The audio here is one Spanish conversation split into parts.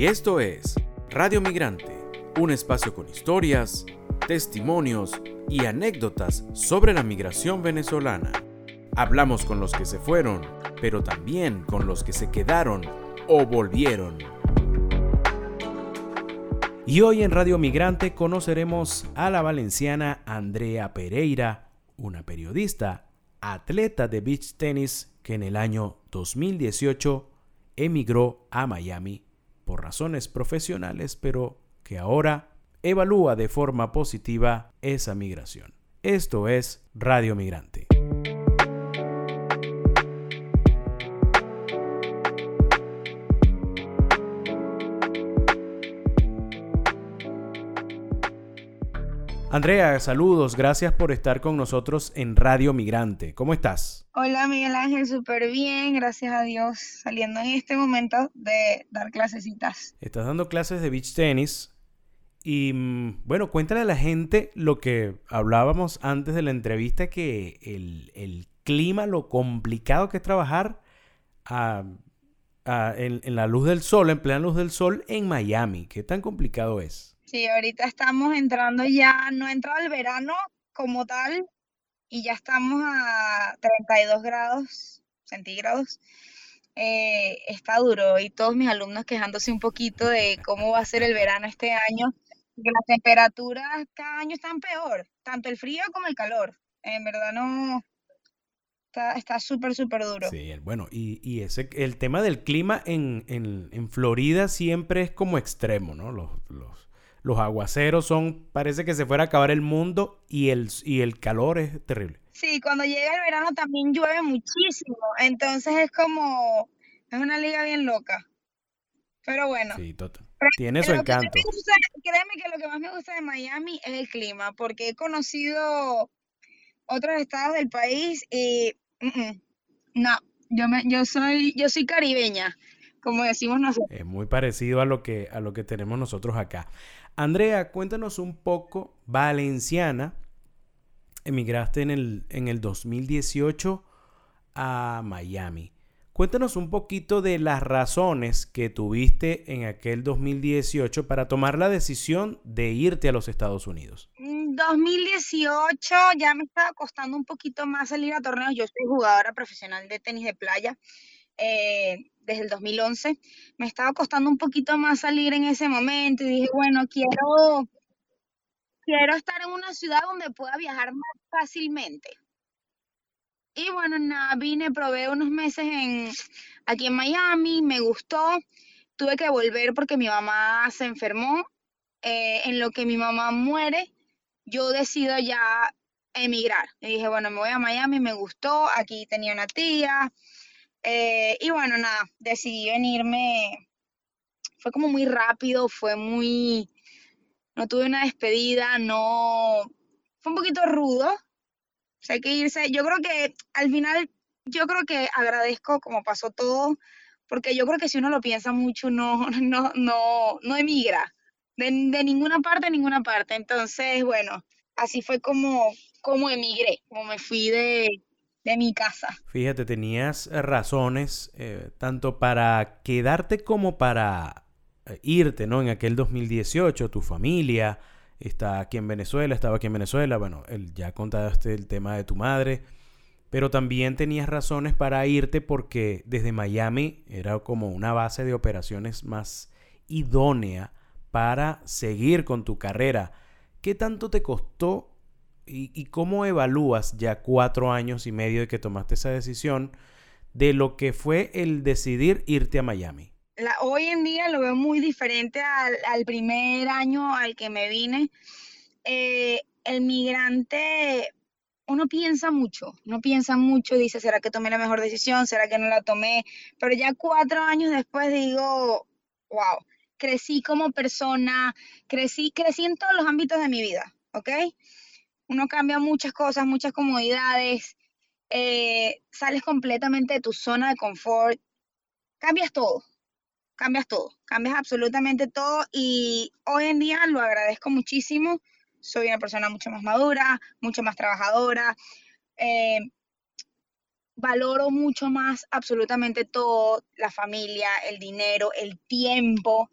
Y esto es Radio Migrante, un espacio con historias, testimonios y anécdotas sobre la migración venezolana. Hablamos con los que se fueron, pero también con los que se quedaron o volvieron. Y hoy en Radio Migrante conoceremos a la valenciana Andrea Pereira, una periodista, atleta de beach tenis que en el año 2018 emigró a Miami por razones profesionales, pero que ahora evalúa de forma positiva esa migración. Esto es Radio Migrante. Andrea, saludos, gracias por estar con nosotros en Radio Migrante. ¿Cómo estás? Hola Miguel Ángel, súper bien, gracias a Dios, saliendo en este momento de dar clasecitas. Estás dando clases de beach tenis y mm, bueno, cuéntale a la gente lo que hablábamos antes de la entrevista, que el, clima, lo complicado que es trabajar en, en la luz del sol, en plena luz del sol en Miami. ¿Qué tan complicado es? Sí, ahorita estamos entrando ya, no ha entrado el verano como tal y ya estamos a 32 grados centígrados. Eh, está duro y todos mis alumnos quejándose un poquito de cómo va a ser el verano este año, que las temperaturas cada año están peor, tanto el frío como el calor. En verdad no, Está súper, súper duro. Sí, bueno, y, y, ese, el tema del clima en, en, en, Florida siempre es como extremo, ¿no? Los, los, los aguaceros son, parece que se fuera a acabar el mundo y el, y el calor es terrible. Sí, cuando llega el verano también llueve muchísimo, entonces es como, es una liga bien loca. Pero bueno. Sí, total. Tiene su encanto. créeme que lo que más me gusta de Miami es el clima, porque he conocido otros estados del país y no, yo me, yo soy, yo soy caribeña, como decimos nosotros. Es muy parecido a lo que, a lo que tenemos nosotros acá. Andrea, cuéntanos un poco, valenciana, emigraste en el, en el 2018 a Miami. Cuéntanos un poquito de las razones que tuviste en aquel 2018 para tomar la decisión de irte a los Estados Unidos. 2018 ya me estaba costando un poquito más salir a torneos. Yo soy jugadora profesional de tenis de playa. Eh, desde el 2011, me estaba costando un poquito más salir en ese momento y dije, bueno, quiero, quiero estar en una ciudad donde pueda viajar más fácilmente. Y bueno, nada, vine, probé unos meses en, aquí en Miami, me gustó, tuve que volver porque mi mamá se enfermó. Eh, en lo que mi mamá muere, yo decido ya emigrar. Y dije, bueno, me voy a Miami, me gustó, aquí tenía una tía, eh, y bueno, nada, decidí venirme. Fue como muy rápido, fue muy. No tuve una despedida, no. Fue un poquito rudo. Hay que irse. Yo creo que al final, yo creo que agradezco como pasó todo, porque yo creo que si uno lo piensa mucho, no, no, no, no emigra. De, de ninguna parte a ninguna parte. Entonces, bueno, así fue como, como emigré, como me fui de, de mi casa. Fíjate, tenías razones eh, tanto para quedarte como para eh, irte, ¿no? En aquel 2018, tu familia está aquí en Venezuela, estaba aquí en Venezuela, bueno, el, ya contaste el tema de tu madre, pero también tenías razones para irte porque desde Miami era como una base de operaciones más idónea para seguir con tu carrera. ¿Qué tanto te costó ¿Y, cómo evalúas ya cuatro años y medio de que tomaste esa decisión de lo que fue el decidir irte a Miami? hoy en día lo veo muy diferente al, primer año al que me vine. Eh, el migrante, uno piensa mucho, uno piensa mucho, dice, ¿será que tomé la mejor decisión? ¿Será que no la tomé? Pero ya cuatro años después digo, wow, crecí como persona, crecí, crecí en todos los ámbitos de mi vida, ¿ok? Uno cambia muchas cosas, muchas comodidades, eh, sales completamente de tu zona de confort, cambias todo, cambias todo, cambias absolutamente todo y hoy en día lo agradezco muchísimo. Soy una persona mucho más madura, mucho más trabajadora. Eh, valoro mucho más absolutamente todo, la familia, el dinero, el tiempo.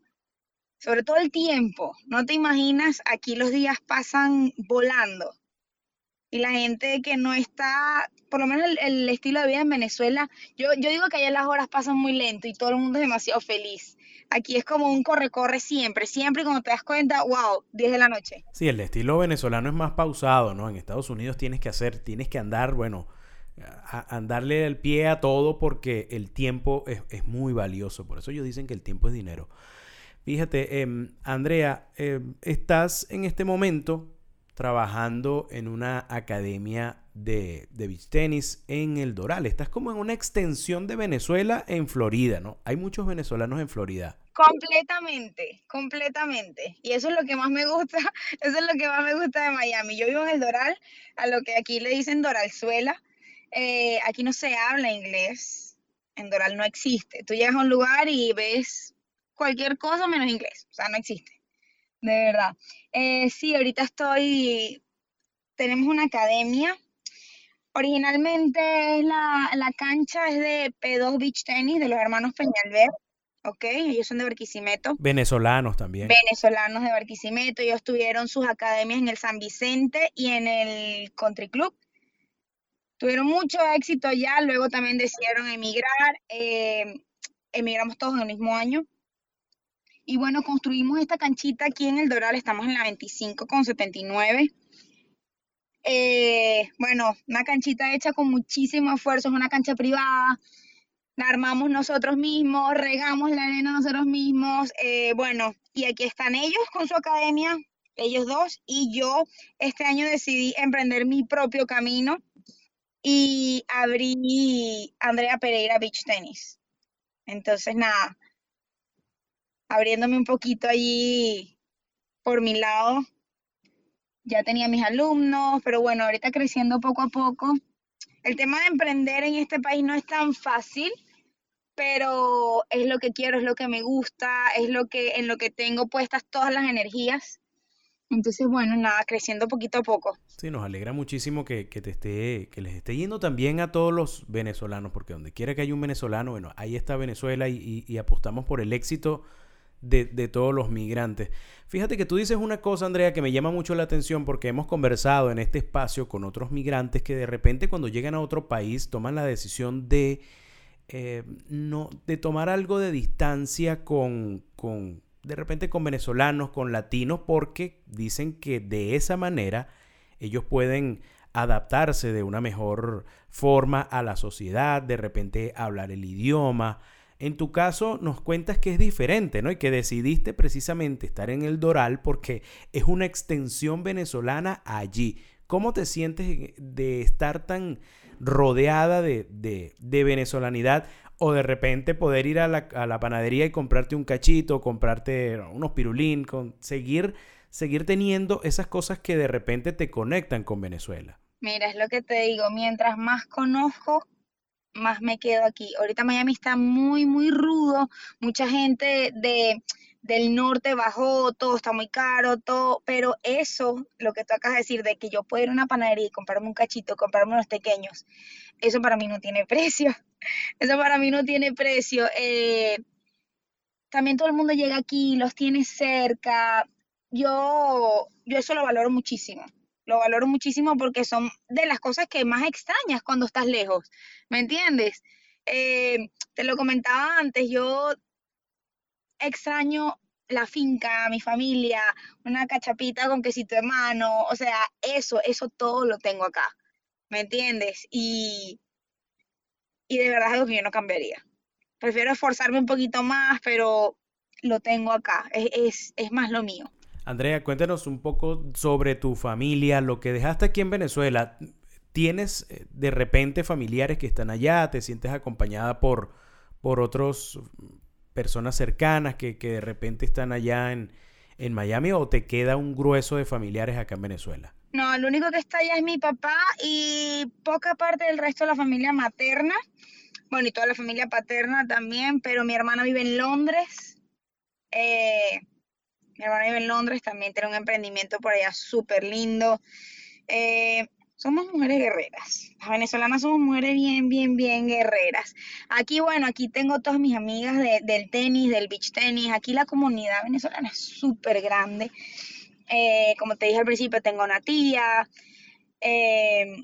sobre todo el tiempo. No te imaginas, aquí los días pasan volando. Y la gente que no está, por lo menos el, estilo de vida en Venezuela, yo, yo digo que allá las horas pasan muy lento y todo el mundo es demasiado feliz. Aquí es como un corre-corre siempre, siempre y cuando te das cuenta, wow, 10 de la noche. Sí, el estilo venezolano es más pausado, ¿no? En Estados Unidos tienes que hacer, tienes que andar, bueno, andarle el pie a todo porque el tiempo es, muy valioso. Por eso ellos dicen que el tiempo es dinero. Fíjate, em, Andrea, em, estás en este momento trabajando en una academia de, de beach tenis en el Doral. Estás como en una extensión de Venezuela en Florida, ¿no? Hay muchos venezolanos en Florida. Completamente, completamente. Y eso es lo que más me gusta, eso es lo que más me gusta de Miami. Yo vivo en el Doral, a lo que aquí le dicen Doralzuela. Eh, aquí no se habla inglés, en Doral no existe. Tú llegas a un lugar y ves cualquier cosa menos inglés, o sea, no existe de verdad. Eh, sí, ahorita estoy, tenemos una academia. Originalmente la, la cancha es de P2 Beach Tennis de los hermanos Peñalver, ¿ok? Ellos son de Barquisimeto. Venezolanos también. Venezolanos de Barquisimeto. Ellos tuvieron sus academias en el San Vicente y en el Country Club. Tuvieron mucho éxito ya, luego también decidieron emigrar. Eh, emigramos todos en el mismo año. Y bueno, construimos esta canchita aquí en el Doral, estamos en la 25 con 79. Eh, bueno, una canchita hecha con muchísimo esfuerzo, es una cancha privada, la armamos nosotros mismos, regamos la arena nosotros mismos, eh, bueno, y aquí están ellos con su academia, ellos dos, y yo este año decidí emprender mi propio camino y abrí Andrea Pereira Beach Tennis. Entonces, nada, abriéndome un poquito allí por mi lado. Ya tenía mis alumnos, pero bueno, ahorita creciendo poco a poco. El tema de emprender en este país no es tan fácil, pero es lo que quiero, es lo que me gusta, es lo que en lo que tengo puestas todas las energías. Entonces, bueno, nada, creciendo poquito a poco. Sí, nos alegra muchísimo que, te esté, que les esté yendo también a todos los venezolanos, porque donde quiera que haya un venezolano, bueno, ahí está Venezuela y apostamos por el éxito de, todos los migrantes. Fíjate que tú dices una cosa, Andrea, que me llama mucho la atención porque hemos conversado en este espacio con otros migrantes que de repente cuando llegan a otro país toman la decisión de, eh, no, de tomar algo de distancia con, con, de repente con venezolanos, con latinos, porque dicen que de esa manera ellos pueden adaptarse de una mejor forma a la sociedad, de repente hablar el idioma, en tu caso nos cuentas que es diferente, ¿no? Y que decidiste precisamente estar en el Doral porque es una extensión venezolana allí. ¿Cómo te sientes de estar tan rodeada de, venezolanidad o de repente poder ir a la, panadería y comprarte un cachito, comprarte unos pirulín, seguir, seguir teniendo esas cosas que de repente te conectan con Venezuela? Mira, es lo que te digo, mientras más conozco, más me quedo aquí. Ahorita Miami está muy, muy rudo, mucha gente de, del norte bajó, todo está muy caro, todo, pero eso, lo que tú acabas de decir, de que yo puedo ir a una panadería y comprarme un cachito, comprarme unos pequeños, eso para mí no tiene precio, eso para mí no tiene precio. Eh, también todo el mundo llega aquí, los tiene cerca, yo, yo eso lo valoro muchísimo lo valoro muchísimo porque son de las cosas que más extrañas cuando estás lejos, ¿me entiendes? Eh, te lo comentaba antes, yo extraño la finca, mi familia, una cachapita con quesito de mano, o sea, eso, eso todo lo tengo acá, ¿me entiendes? Y, y de verdad es algo que yo no cambiaría. Prefiero esforzarme un poquito más, pero lo tengo acá, es, es más lo mío. Andrea, cuéntanos un poco sobre tu familia, lo que dejaste aquí en Venezuela. ¿Tienes eh, de repente familiares que están allá? ¿Te sientes acompañada por, por otras personas cercanas que, de repente están allá en, en Miami o te queda un grueso de familiares acá en Venezuela? No, el único que está allá es mi papá y poca parte del resto de la familia materna. Bueno, y toda la familia paterna también, pero mi hermana vive en Londres. Eh, mi hermana vive en Londres, también tiene un emprendimiento por allá súper lindo. Eh, somos mujeres guerreras. Las venezolanas somos mujeres bien, bien, bien guerreras. Aquí, bueno, aquí tengo todas mis amigas del tenis, del beach tenis. Aquí la comunidad venezolana es súper grande. Eh, como te dije al principio, tengo una tía. Eh,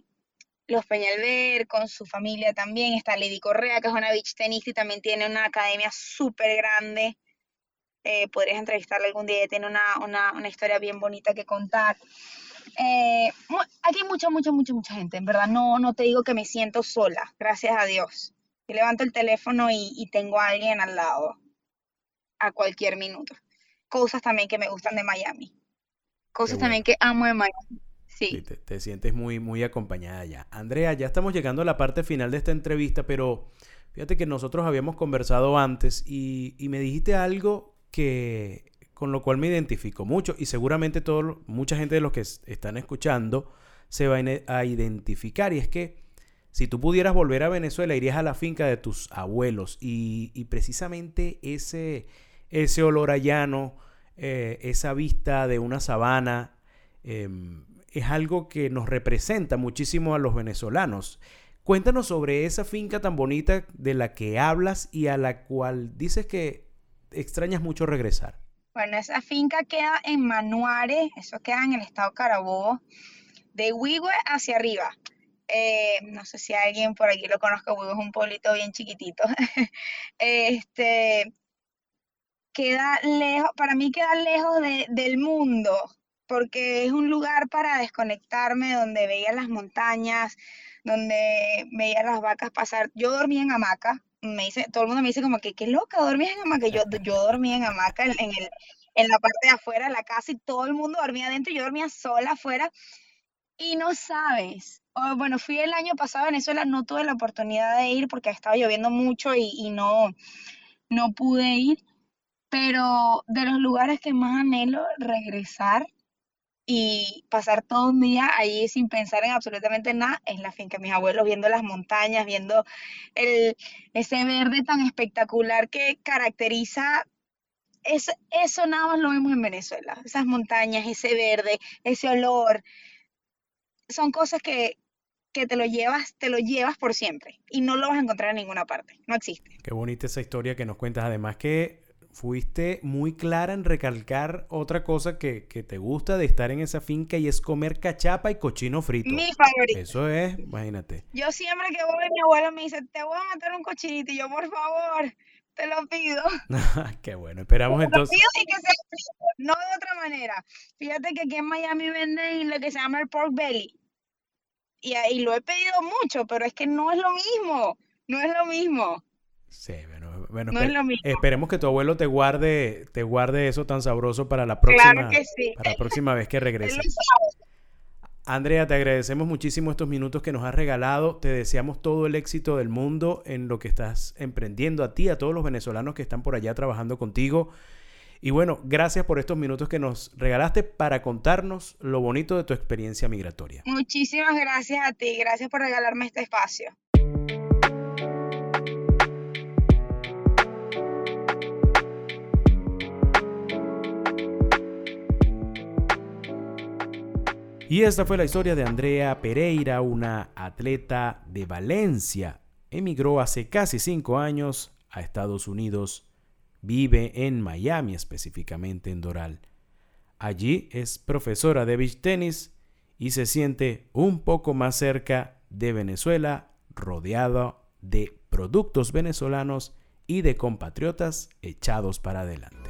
los Peñalver con su familia también. Está Lady Correa, que es una beach tenista y también tiene una academia súper grande. Eh, podrías entrevistarla algún día, tiene una, una, una historia bien bonita que contar. Eh, aquí hay mucha, mucha, mucha, mucha gente, en verdad. No, no te digo que me siento sola, gracias a Dios. Yo levanto el teléfono y, tengo a alguien al lado a cualquier minuto. Cosas también que me gustan de Miami. Cosas también que amo de Miami. Sí. te, sientes muy, muy acompañada ya. Andrea, ya estamos llegando a la parte final de esta entrevista, pero fíjate que nosotros habíamos conversado antes y, y me dijiste algo que con lo cual me identifico mucho y seguramente todo, mucha gente de los que están escuchando se va a identificar y es que si tú pudieras volver a Venezuela irías a la finca de tus abuelos y, precisamente ese, ese olor a llano, eh, esa vista de una sabana, em, es algo que nos representa muchísimo a los venezolanos. Cuéntanos sobre esa finca tan bonita de la que hablas y a la cual dices que extrañas mucho regresar. Bueno, esa finca queda en Manuare, eso queda en el estado Carabobo, de Huigüe hacia arriba. Eh, no sé si alguien por aquí lo conozca, Huigüe es un pueblito bien chiquitito. este, queda lejos, para mí queda lejos del mundo, porque es un lugar para desconectarme, donde veía las montañas, donde veía las vacas pasar. Yo dormía en hamaca, me dice, todo el mundo me dice como que qué loca, dormías en hamaca. Yo, yo dormía en hamaca en, el, en la parte de afuera de la casa y todo el mundo dormía adentro yo dormía sola afuera. Y no sabes, bueno, fui el año pasado a Venezuela, no tuve la oportunidad de ir porque estaba lloviendo mucho y, y no, no pude ir, pero de los lugares que más anhelo regresar y pasar todo un día ahí sin pensar en absolutamente nada en la finca. Mis abuelos viendo las montañas, viendo el, ese verde tan espectacular que caracteriza, es, eso nada más lo vemos en Venezuela, esas montañas, ese verde, ese olor, son cosas que, que te lo llevas, te lo llevas por siempre y no lo vas a encontrar en ninguna parte, no existe. Qué bonita esa historia que nos cuentas, además que fuiste muy clara en recalcar otra cosa que, te gusta de estar en esa finca y es comer cachapa y cochino frito. Mi favorito. Eso es, imagínate. Yo siempre que voy, mi abuelo me dice, te voy a matar un cochinito y yo, por favor, te lo pido. Qué bueno, esperamos te entonces. Lo pido y que sea, no de otra manera. Fíjate que aquí en Miami venden lo que se llama el pork belly. Y, y lo he pedido mucho, pero es que no es lo mismo. No es lo mismo. Sí, bueno, bueno esperemos que tu abuelo te guarde, te guarde eso tan sabroso para la próxima, para la próxima vez que regrese. Andrea, te agradecemos muchísimo estos minutos que nos has regalado. Te deseamos todo el éxito del mundo en lo que estás emprendiendo a ti, a todos los venezolanos que están por allá trabajando contigo. Y bueno, gracias por estos minutos que nos regalaste para contarnos lo bonito de tu experiencia migratoria. Muchísimas gracias a ti, gracias por regalarme este espacio. Y esta fue la historia de Andrea Pereira, una atleta de Valencia. Emigró hace casi cinco años a Estados Unidos. Vive en Miami, específicamente en Doral. Allí es profesora de beach tenis y se siente un poco más cerca de Venezuela, rodeada de productos venezolanos y de compatriotas echados para adelante.